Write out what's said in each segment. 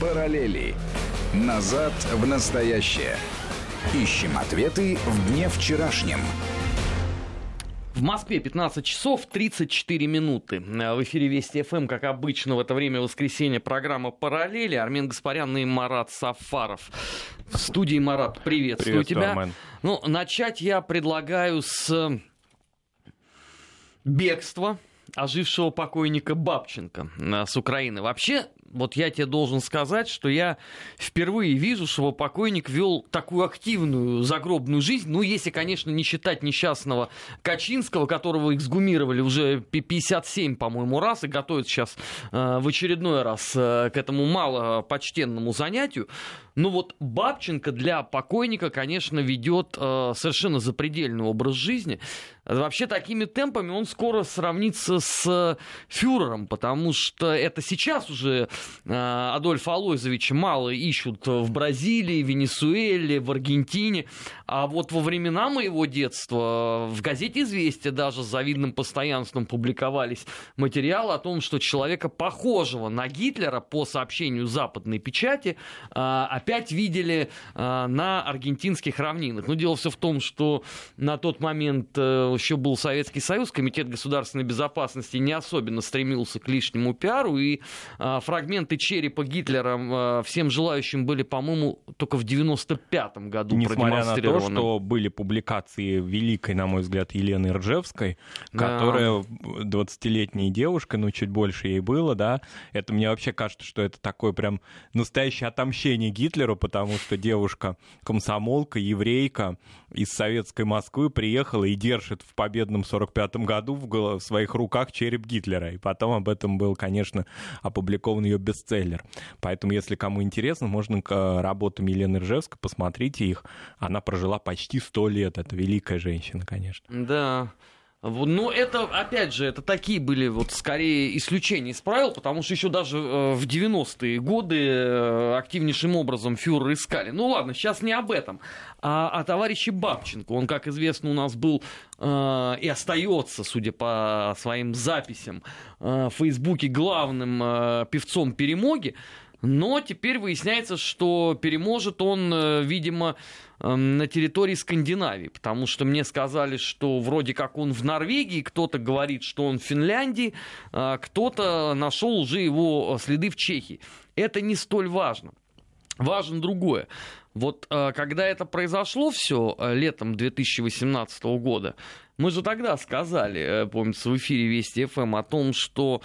Параллели. Назад в настоящее. Ищем ответы в дне вчерашнем. В Москве 15 часов 34 минуты. В эфире Вести ФМ, как обычно, в это время воскресенья программа «Параллели». Армен Гаспарян и Марат Сафаров. В студии Марат, приветствую Привет, тебя. Армен. Ну, начать я предлагаю с бегства ожившего покойника Бабченко э, с Украины. Вообще, вот я тебе должен сказать, что я впервые вижу, что покойник вел такую активную загробную жизнь. Ну, если, конечно, не считать несчастного Качинского, которого эксгумировали уже 57, по-моему, раз и готовят сейчас э, в очередной раз э, к этому малопочтенному занятию. Ну вот Бабченко для покойника, конечно, ведет э, совершенно запредельный образ жизни. Вообще такими темпами он скоро сравнится с фюрером, потому что это сейчас уже э, Адольфа Алойзовича мало ищут в Бразилии, Венесуэле, в Аргентине. А вот во времена моего детства в газете «Известия» даже с завидным постоянством публиковались материалы о том, что человека, похожего на Гитлера, по сообщению западной печати, э, опять видели э, на аргентинских равнинах. Но дело все в том, что на тот момент э, еще был Советский Союз, Комитет государственной безопасности не особенно стремился к лишнему пиару, и э, фрагменты черепа Гитлера э, всем желающим были, по-моему, только в 95-м году Несмотря на то, что были публикации великой, на мой взгляд, Елены Ржевской, Да. которая 20-летняя девушка, ну чуть больше ей было, да, это мне вообще кажется, что это такое прям настоящее отомщение Гитлеру, потому что девушка комсомолка, еврейка из советской Москвы приехала и держит в победном 45-м году в, своих руках череп Гитлера. И потом об этом был, конечно, опубликован ее бестселлер. Поэтому, если кому интересно, можно к э, работам Елены Ржевской, посмотрите их. Она прожила почти 100 лет. Это великая женщина, конечно. Да. Ну, это, опять же, это такие были вот скорее исключения из правил, потому что еще даже э, в 90-е годы э, активнейшим образом фюрер искали. Ну ладно, сейчас не об этом, а о товарище Бабченко. Он, как известно, у нас был э, и остается, судя по своим записям, э, в Фейсбуке главным э, певцом перемоги. Но теперь выясняется, что переможет он, э, видимо, э, на территории Скандинавии, потому что мне сказали, что вроде как он в Норвегии, кто-то говорит, что он в Финляндии, а кто-то нашел уже его следы в Чехии. Это не столь важно. Важно другое. Вот э, когда это произошло все летом 2018 года, мы же тогда сказали, э, помнится, в эфире Вести ФМ о том, что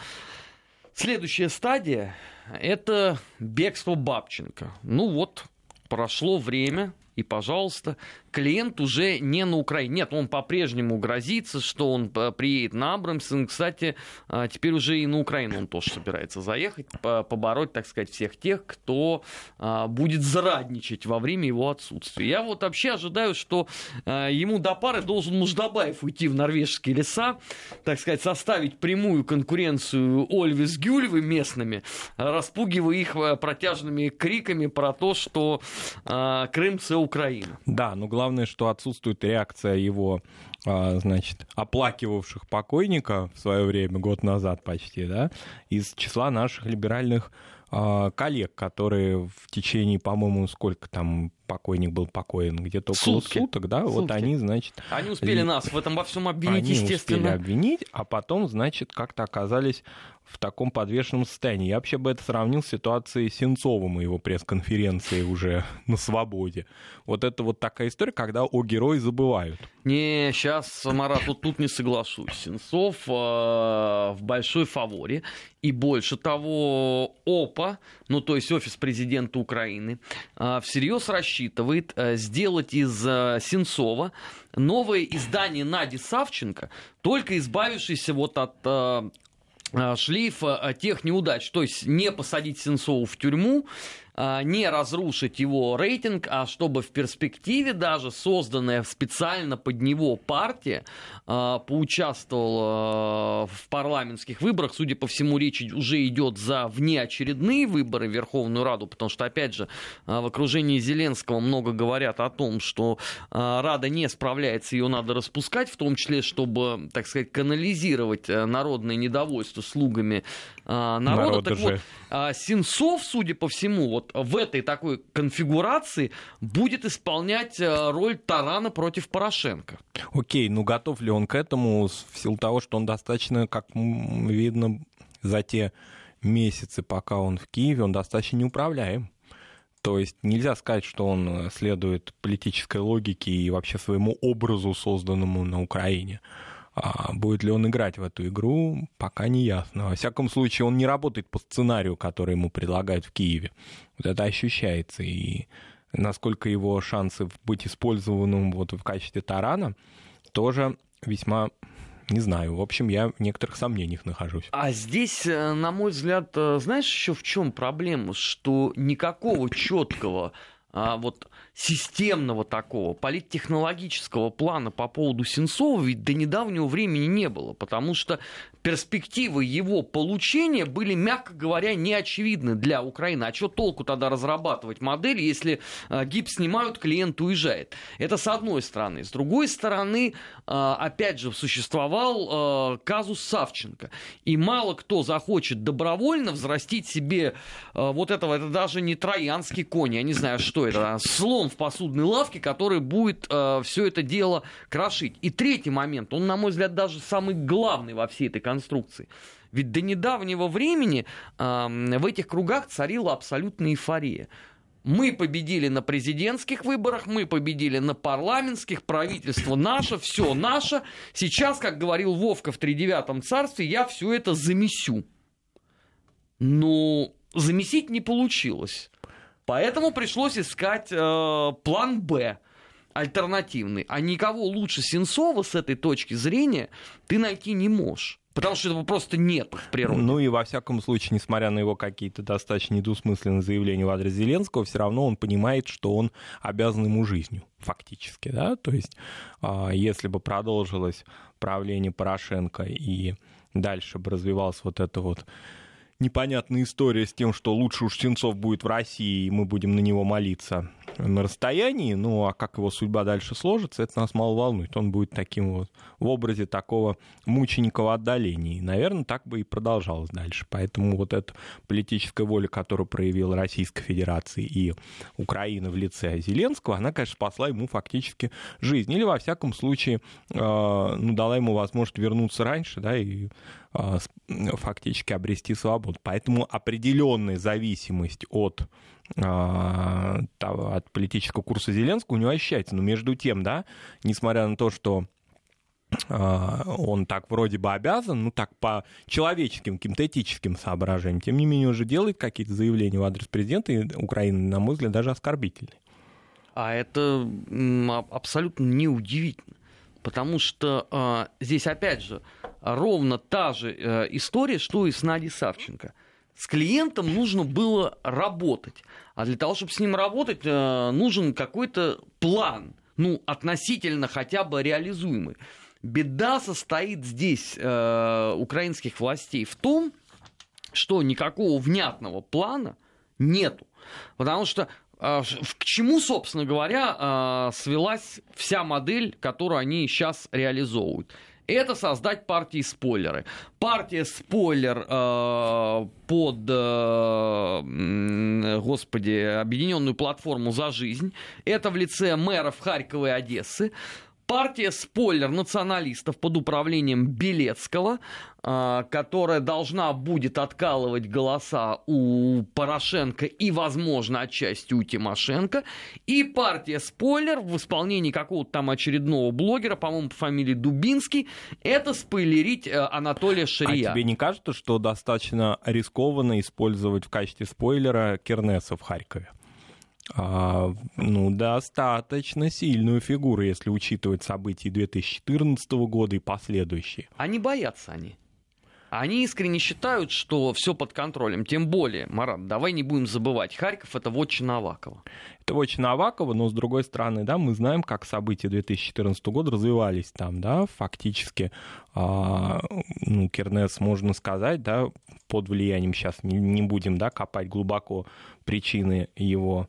следующая стадия это бегство Бабченко. Ну вот, прошло время, и, пожалуйста, клиент уже не на Украине. Нет, он по-прежнему грозится, что он э, приедет на Абрамсон. Кстати, э, теперь уже и на Украину он тоже собирается заехать, по- побороть, так сказать, всех тех, кто э, будет зрадничать во время его отсутствия. Я вот вообще ожидаю, что э, ему до пары должен Муждабаев уйти в норвежские леса, так сказать, составить прямую конкуренцию Ольве с Гюльвой местными, распугивая их э, протяжными криками про то, что Крым — это Украина. Да, но главное, что отсутствует реакция его, а, значит, оплакивавших покойника в свое время, год назад почти, да, из числа наших либеральных а, коллег, которые в течение, по-моему, сколько там покойник был покоен, где-то около Сутки. суток, да, вот Сутки. они, значит, Они успели И- нас в этом во всем обвинить, они успели естественно. обвинить, а потом, значит, как-то оказались в таком подвешенном состоянии. Я вообще бы это сравнил с ситуацией Сенцовым и его пресс-конференции уже на свободе. Вот это вот такая история, когда о герое забывают. Не, сейчас, Марат, вот тут не соглашусь. Сенцов э, в большой фаворе. И больше того, ОПА, ну то есть офис президента Украины, э, всерьез рассчитывает э, сделать из э, Сенцова новое издание Нади Савченко, только избавившись вот от э, э, шлейфа э, тех неудач. То есть не посадить Сенцову в тюрьму, не разрушить его рейтинг, а чтобы в перспективе даже созданная специально под него партия а, поучаствовала в парламентских выборах. Судя по всему, речь уже идет за внеочередные выборы в Верховную Раду, потому что, опять же, в окружении Зеленского много говорят о том, что Рада не справляется, ее надо распускать, в том числе, чтобы, так сказать, канализировать э, народное недовольство слугами народа. народа так же. вот, Сенцов, судя по всему, вот в этой такой конфигурации будет исполнять э, роль тарана против Порошенко. Окей, ну готов ли он к этому в силу того, что он достаточно, как видно, за те месяцы, пока он в Киеве, он достаточно неуправляем. То есть нельзя сказать, что он э, следует политической логике и вообще своему образу, созданному на Украине. А будет ли он играть в эту игру, пока не ясно. Во всяком случае, он не работает по сценарию, который ему предлагают в Киеве. Вот это ощущается. И насколько его шансы быть использованным вот в качестве тарана, тоже весьма не знаю. В общем, я в некоторых сомнениях нахожусь. А здесь, э, на мой взгляд, э, знаешь еще в чем проблема? Что никакого четкого а, вот системного такого политтехнологического плана по поводу Сенцова ведь до недавнего времени не было, потому что перспективы его получения были, мягко говоря, неочевидны для Украины. А что толку тогда разрабатывать модель, если э, гипс снимают, клиент уезжает? Это с одной стороны. С другой стороны, э, опять же, существовал э, казус Савченко. И мало кто захочет добровольно взрастить себе вот этого, это даже не троянский конь, я не знаю, что это, а слон в посудной лавке, который будет все это дело крошить. И третий момент, он, на мой взгляд, даже самый главный во всей этой конструкции конструкции. Ведь до недавнего времени в этих кругах царила абсолютная эйфория. Мы победили на президентских выборах, мы победили на парламентских, правительство наше, все наше. Сейчас, как говорил Вовка в тридевятом царстве, я все это замесю. Но замесить не получилось. Поэтому пришлось искать э, план Б альтернативный. А никого лучше Сенцова с этой точки зрения ты найти не можешь. Потому что этого просто нет в природе. Ну и во всяком случае, несмотря на его какие-то достаточно недвусмысленные заявления в адрес Зеленского, все равно он понимает, что он обязан ему жизнью, фактически, да, то есть а, если бы продолжилось правление Порошенко и дальше бы развивалась вот это вот непонятная история с тем, что лучше уж Сенцов будет в России, и мы будем на него молиться, на расстоянии, ну а как его судьба дальше сложится, это нас мало волнует. Он будет таким вот в образе такого мученика отдаления. И, наверное, так бы и продолжалось дальше. Поэтому вот эта политическая воля, которую проявила Российская Федерация и Украина в лице Зеленского, она, конечно, спасла ему фактически жизнь. Или, во всяком случае, э, ну, дала ему возможность вернуться раньше, да, и фактически обрести свободу. Поэтому определенная зависимость от а, от политического курса Зеленского у него ощущается. Но между тем, да, несмотря на то, что а, он так вроде бы обязан, ну так по человеческим, каким-то этическим соображениям, тем не менее уже делает какие-то заявления в адрес президента Украины, на мой взгляд, даже оскорбительные. А это абсолютно неудивительно. Потому что э, здесь, опять же, ровно та же э, история, что и с Надей Савченко – с клиентом нужно было работать. А для того, чтобы с ним работать, э, нужен какой-то план, ну, относительно хотя бы реализуемый. Беда состоит здесь э, украинских властей в том, что никакого внятного плана нету. Потому что к чему, собственно говоря, э, свелась вся модель, которую они сейчас реализовывают? это создать партии спойлеры. Партия спойлер э, под, э, господи, объединенную платформу за жизнь. Это в лице мэров Харькова и Одессы. Партия спойлер националистов под управлением Белецкого, а, которая должна будет откалывать голоса у Порошенко и, возможно, отчасти у Тимошенко. И партия спойлер в исполнении какого-то там очередного блогера, по-моему, по фамилии Дубинский, это спойлерить э, Анатолия Шария. А тебе не кажется, что достаточно рискованно использовать в качестве спойлера Кернеса в Харькове? А, ну, достаточно сильную фигуру, если учитывать события 2014 года и последующие. Не боятся они? Они искренне считают, что все под контролем. Тем более, Марат, давай не будем забывать, Харьков это вотчина Авакова. Это вотчина Авакова, но с другой стороны, да, мы знаем, как события 2014 года развивались там, да, фактически, а, ну, Кернес, можно сказать, да, под влиянием, сейчас не, не будем, да, копать глубоко причины его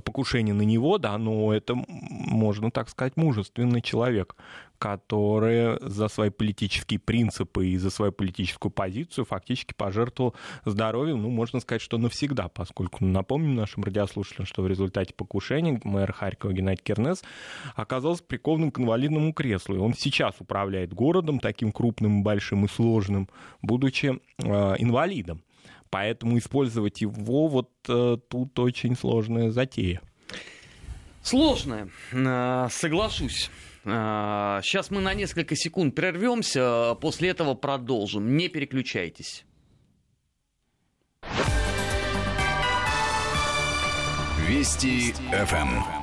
покушение на него, да, но это, можно так сказать, мужественный человек, который за свои политические принципы и за свою политическую позицию фактически пожертвовал здоровьем, ну, можно сказать, что навсегда, поскольку, ну, напомним нашим радиослушателям, что в результате покушения мэр Харькова Геннадий Кернес оказался прикован к инвалидному креслу, и он сейчас управляет городом таким крупным, большим и сложным, будучи э, инвалидом. Поэтому использовать его вот э, тут очень сложная затея. Сложная, э, соглашусь. Сейчас э, мы на несколько секунд прервемся, после этого продолжим. Не переключайтесь. Вести ФМ.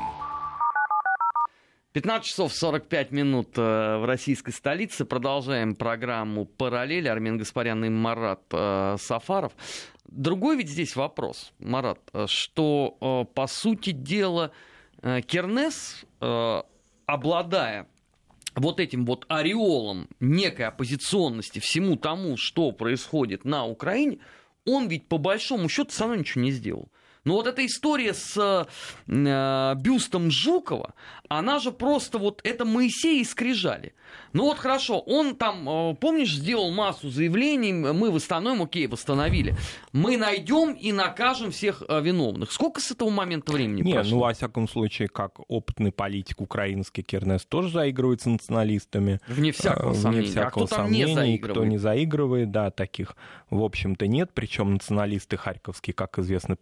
15 часов 45 минут э, в российской столице. Продолжаем программу «Параллель». Армен Гаспарян и Марат э, Сафаров. Другой ведь здесь вопрос, Марат, э, что, по сути дела, Кернес, обладая вот этим вот ореолом некой оппозиционности всему тому, что происходит на Украине, он ведь по большому счету все равно ничего не сделал. Но вот эта история с э, бюстом Жукова, она же просто вот, это Моисей и скрижали. Ну вот хорошо, он там, э, помнишь, сделал массу заявлений, мы восстановим, окей, восстановили. Мы найдем и накажем всех э, виновных. Сколько с этого момента времени Не, прошло? ну, во всяком случае, как опытный политик украинский Кернес тоже заигрывает с националистами. Вне всякого Вне сомнения. Всякого а кто сомнения, там не заигрывает? Кто не заигрывает, да, таких, в общем-то, нет. Причем националисты харьковские, как известно,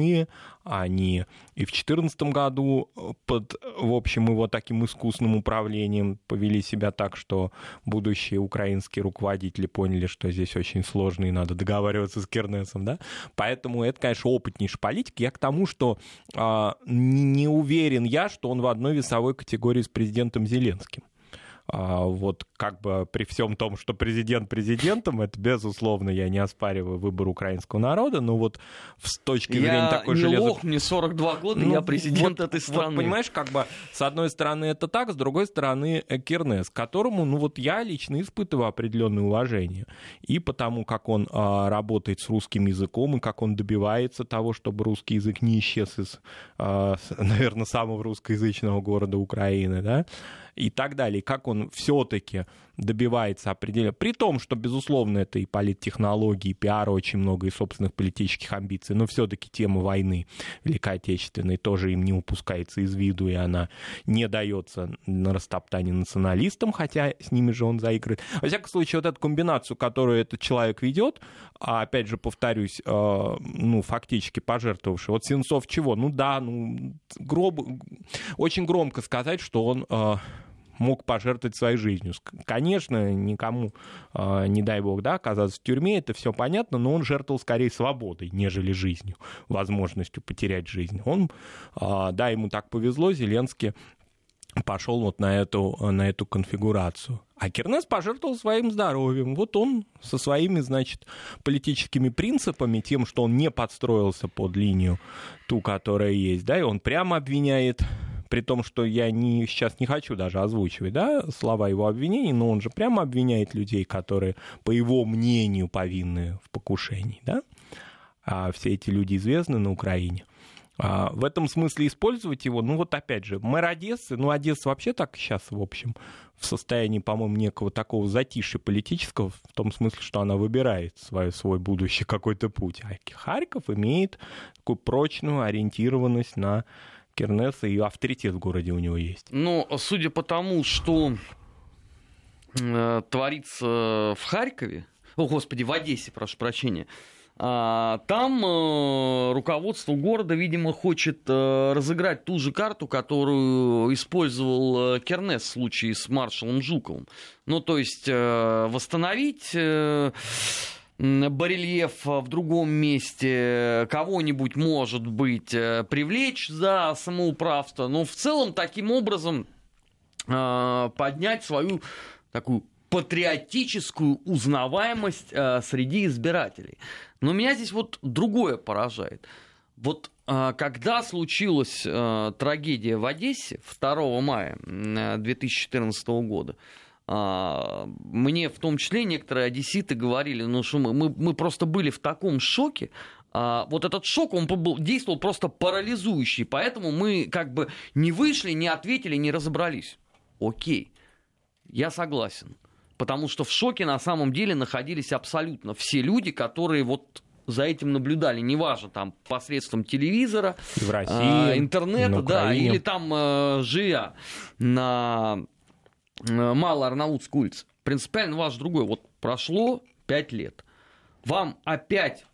привозные. Они и в 2014 году под, в общем, его таким искусным управлением повели себя так, что будущие украинские руководители поняли, что здесь очень сложно и надо договариваться с Кернесом, да. Поэтому это, конечно, опытнейший политик. Я к тому, что э, не уверен я, что он в одной весовой категории с президентом Зеленским. А, вот как бы при всем том, что президент президентом, это безусловно, я не оспариваю выбор украинского народа, но вот с точки я зрения такой не железо... лох, мне 42 года, ну, я президент вот, этой страны. Вот, понимаешь, как бы с одной стороны это так, с другой стороны э, Кернес, к которому, ну вот я лично испытываю определенное уважение. И потому, как он а, работает с русским языком, и как он добивается того, чтобы русский язык не исчез из, а, наверное, самого русскоязычного города Украины, да, и так далее, как он все-таки добивается определенно, при том, что, безусловно, это и политтехнологии, и пиара очень много, и собственных политических амбиций, но все-таки тема войны Великой Отечественной тоже им не упускается из виду, и она не дается на растоптание националистам, хотя с ними же он заигрывает. Во всяком случае, вот эту комбинацию, которую этот человек ведет, а опять же, повторюсь, э, ну, фактически пожертвовавший, вот Сенцов чего? Ну да, ну, гроб... очень громко сказать, что он э, мог пожертвовать своей жизнью. Конечно, никому, а, не дай бог, да, оказаться в тюрьме, это все понятно, но он жертвовал скорее свободой, нежели жизнью, возможностью потерять жизнь. Он, а, да, ему так повезло, Зеленский пошел вот на эту, на эту конфигурацию. А Кернес пожертвовал своим здоровьем. Вот он со своими, значит, политическими принципами, тем, что он не подстроился под линию ту, которая есть, да, и он прямо обвиняет при том, что я не, сейчас не хочу даже озвучивать да, слова его обвинений, но он же прямо обвиняет людей, которые, по его мнению, повинны в покушении. Да? А все эти люди известны на Украине. А в этом смысле использовать его, ну вот опять же, мэр Одессы, ну Одесса вообще так сейчас, в общем, в состоянии, по-моему, некого такого затишья политического, в том смысле, что она выбирает свой, свой будущий какой-то путь. А Харьков имеет такую прочную ориентированность на Кернеса, и авторитет в городе у него есть. Ну, судя по тому, что э, творится в Харькове, о, господи, в Одессе, прошу прощения, а, там э, руководство города, видимо, хочет э, разыграть ту же карту, которую использовал э, Кернес в случае с маршалом Жуковым. Ну, то есть э, восстановить... Э, барельеф в другом месте, кого-нибудь, может быть, э, привлечь за самоуправство, но в целом таким образом э, поднять свою такую патриотическую узнаваемость э, среди избирателей. Но меня здесь вот другое поражает. Вот э, когда случилась э, трагедия в Одессе 2 мая 2014 года, э, мне в том числе некоторые одесситы говорили, ну что мы, мы, мы просто были в таком шоке, а, вот этот шок, он был, действовал просто парализующий, поэтому мы как бы не вышли, не ответили, не разобрались. Окей, я согласен. Потому что в шоке на самом деле находились абсолютно все люди, которые вот за этим наблюдали, неважно, там, посредством телевизора, в России, э, интернета, да, или там э, живя на э, Малой Арнаутской улице. Принципиально ваш другой. Вот прошло пять лет. Вам опять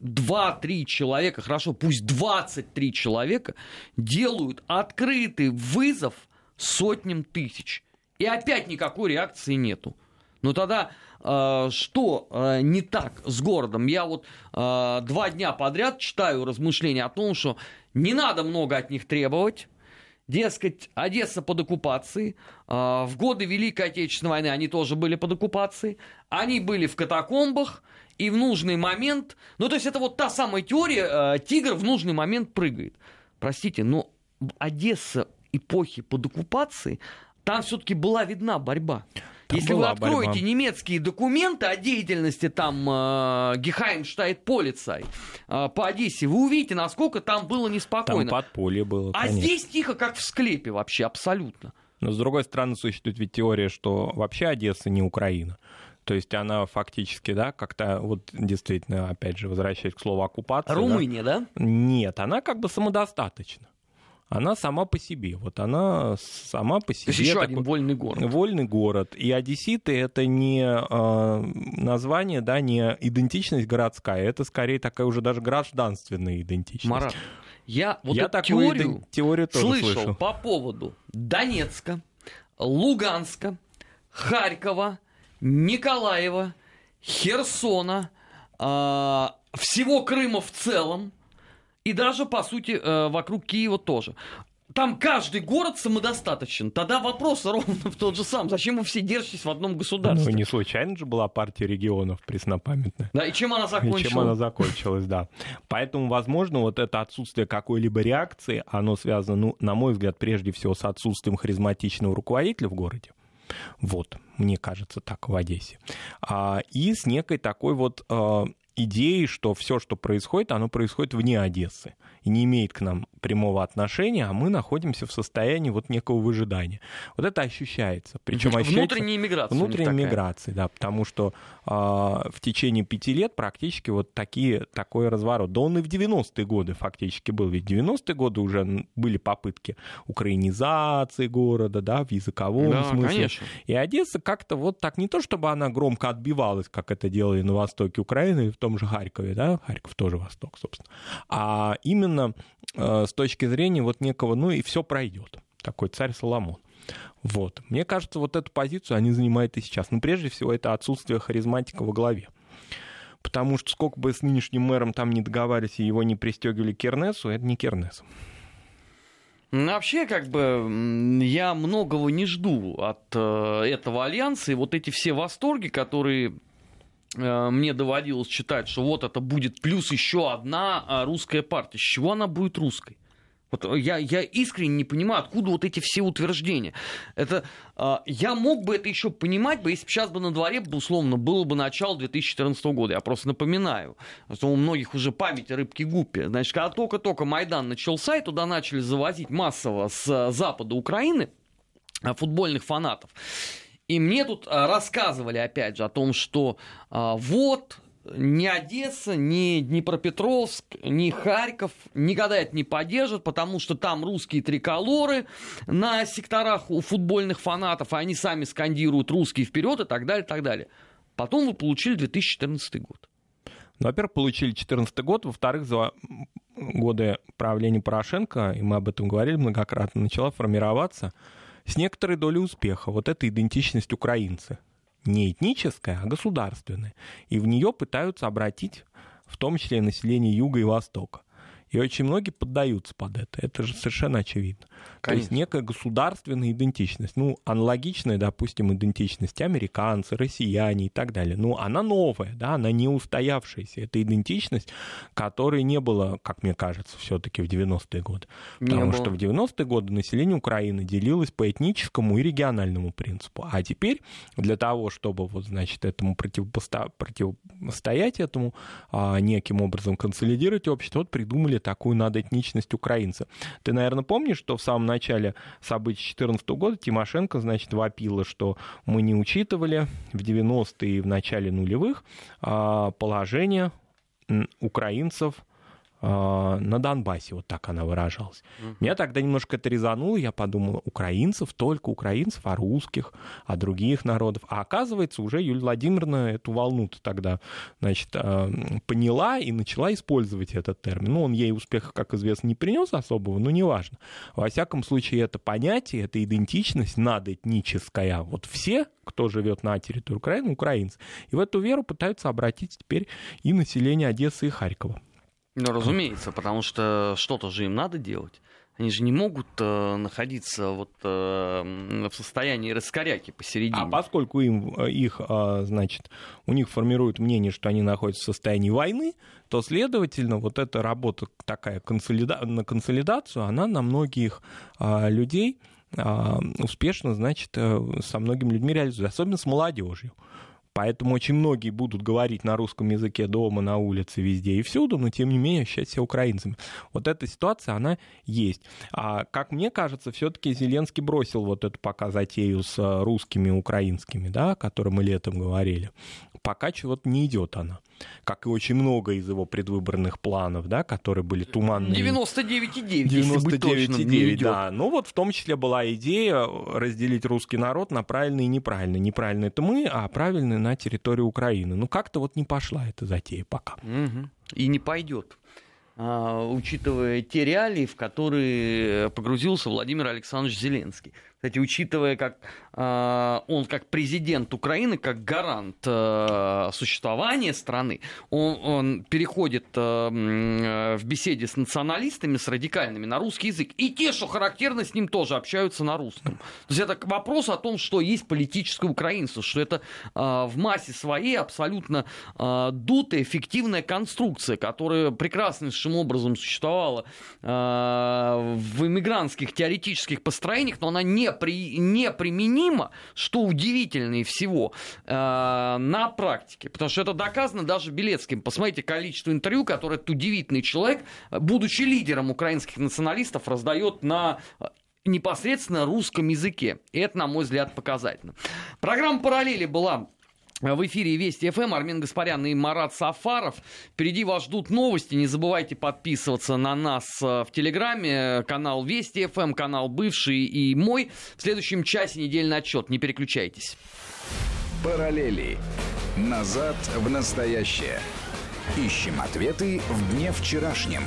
2-3 человека, хорошо, пусть 23 человека делают открытый вызов сотням тысяч. И опять никакой реакции нету. Но тогда э, что э, не так с городом? Я вот два дня подряд читаю размышления о том, что не надо много от них требовать. Дескать, Одесса под оккупацией. Э, в годы Великой Отечественной войны они тоже были под оккупацией. Они были в катакомбах и в нужный момент... Ну, то есть это вот та самая теория, э, тигр в нужный момент прыгает. Простите, но Одесса эпохи под оккупацией, там все-таки была видна борьба. Там Если вы откроете борьба. немецкие документы о деятельности там э, Гехаймштайт Полицай э, по Одессе, вы увидите, насколько там было неспокойно. Там подполье было, А конечно. здесь тихо, как в склепе вообще, абсолютно. Но с другой стороны, существует ведь теория, что вообще Одесса не Украина. То есть она фактически, да, как-то вот действительно, опять же, возвращаясь к слову оккупация. Румыния, да? да? Нет, она как бы самодостаточна она сама по себе. Вот она сама по себе. То есть еще такой, один вольный город. Вольный город. И одесситы это не э, название, да, не идентичность городская, это скорее такая уже даже гражданственная идентичность. Марат, я вот я эту теорию, теорию тоже слышал, слышал по поводу Донецка, Луганска, Харькова, Николаева, Херсона, э, всего Крыма в целом и даже, по сути, э, вокруг Киева тоже. Там каждый город самодостаточен. Тогда вопрос ровно в тот же сам. Зачем вы все держитесь в одном государстве? Ну, не случайно же была партия регионов преснопамятная. Да, и чем она закончилась? И чем она закончилась, да. Поэтому, возможно, вот это отсутствие какой-либо реакции, оно связано, ну, на мой взгляд, прежде всего с отсутствием харизматичного руководителя в городе. Вот, мне кажется, так в Одессе. А, и с некой такой вот а, идеей, что все, что происходит, оно происходит вне Одессы и не имеет к нам прямого отношения, а мы находимся в состоянии вот некого выжидания. Вот это ощущается. Причем ощущается внутренняя миграция. Внутренняя миграция, да, потому что э, в течение пяти лет практически вот такие, такой разворот. Да он и в 90-е годы фактически был. Ведь в 90-е годы уже были попытки украинизации города, да, в языковом да, смысле. Конечно. И Одесса как-то вот так, не то чтобы она громко отбивалась, как это делали на востоке Украины, том же Харькове, да, Харьков тоже восток, собственно, а именно э, с точки зрения вот некого, ну и все пройдет, такой царь Соломон. Вот. Мне кажется, вот эту позицию они занимают и сейчас. Но прежде всего это отсутствие харизматика во главе. Потому что сколько бы с нынешним мэром там не договаривались и его не пристегивали к Кернесу, это не Кернес. Ну, вообще, как бы, я многого не жду от э, этого альянса. И вот эти все восторги, которые мне доводилось читать, что вот это будет плюс еще одна а, русская партия. С чего она будет русской? Вот я, я искренне не понимаю, откуда вот эти все утверждения. Это, э, я мог бы это еще понимать, бы, если бы сейчас бы на дворе, условно, было бы начало 2014 года. Я просто напоминаю, что у многих уже память о рыбке Гуппе. Значит, когда только-только Майдан начался, и туда начали завозить массово с запада Украины футбольных фанатов. И мне тут а, рассказывали, опять же, о том, что а, вот ни Одесса, ни Днепропетровск, ни Харьков никогда это не поддержат, потому что там русские триколоры на секторах у футбольных фанатов, и они сами скандируют русские вперед и так далее, и так далее. Потом вы получили 2014 год. Ну, во-первых, получили 2014 год, во-вторых, за годы правления Порошенко, и мы об этом говорили многократно, начала формироваться с некоторой долей успеха. Вот эта идентичность украинцы. Не этническая, а государственная. И в нее пытаются обратить в том числе население Юга и Востока. И очень многие поддаются под это. Это же совершенно очевидно. Конечно. То есть некая государственная идентичность. Ну, аналогичная, допустим, идентичности американцы, россияне и так далее. Ну, она новая, да, она не устоявшаяся. Это идентичность, которой не было, как мне кажется, все-таки в 90-е годы. Не Потому было. что в 90-е годы население Украины делилось по этническому и региональному принципу. А теперь для того, чтобы вот, значит, этому противостоять этому, а, неким образом консолидировать общество, вот придумали такую надоэтничность украинца. Ты, наверное, помнишь, что в самом начале событий 2014 года Тимошенко, значит, вопила, что мы не учитывали в 90-е и в начале нулевых а, положение украинцев на Донбассе, вот так она выражалась. Uh-huh. Меня тогда немножко это резануло, я подумал, украинцев, только украинцев, а русских, а других народов. А оказывается, уже Юлия Владимировна эту волну-то тогда, значит, а, поняла и начала использовать этот термин. Ну, он ей успеха, как известно, не принес особого, но неважно. Во всяком случае, это понятие, эта идентичность надоэтническая, вот все, кто живет на территории Украины, украинцы. И в эту веру пытаются обратить теперь и население Одессы и Харькова. Ну, разумеется, потому что что-то же им надо делать. Они же не могут э, находиться вот э, в состоянии раскоряки посередине. А поскольку им, э, их, э, значит, у них формируют мнение, что они находятся в состоянии войны, то, следовательно, вот эта работа такая консолида... на консолидацию, она на многих э, людей э, успешно, значит, э, со многими людьми реализуется, особенно с молодежью. Поэтому очень многие будут говорить на русском языке дома, на улице, везде и всюду, но тем не менее ощущать себя украинцами. Вот эта ситуация, она есть. А, как мне кажется, все-таки Зеленский бросил вот эту пока затею с русскими украинскими, да, о которой мы летом говорили. Пока чего-то не идет она как и очень много из его предвыборных планов, да, которые были туманные. 99,9, 99,9, да. Ну вот в том числе была идея разделить русский народ на правильный и неправильный. Неправильный это мы, а правильный на территории Украины. Ну как-то вот не пошла эта затея пока. Угу. И не пойдет а, учитывая те реалии, в которые погрузился Владимир Александрович Зеленский. Кстати, учитывая, как э, он как президент Украины, как гарант э, существования страны, он, он переходит э, в беседе с националистами, с радикальными на русский язык. И те, что характерно, с ним тоже общаются на русском. То есть это вопрос о том, что есть политическое украинство, что это э, в массе своей абсолютно э, дутая, фиктивная конструкция, которая прекраснейшим образом существовала э, в иммигрантских теоретических построениях, но она не при, неприменимо, что удивительнее всего, э, на практике. Потому что это доказано даже Белецким. Посмотрите количество интервью, которое этот удивительный человек, будучи лидером украинских националистов, раздает на непосредственно русском языке. И это, на мой взгляд, показательно. Программа «Параллели» была в эфире Вести ФМ, Армин Гаспарян и Марат Сафаров. Впереди вас ждут новости. Не забывайте подписываться на нас э, в Телеграме. Канал Вести ФМ, канал бывший и мой. В следующем часе недельный отчет. Не переключайтесь. Параллели. Назад в настоящее. Ищем ответы в дне вчерашнем.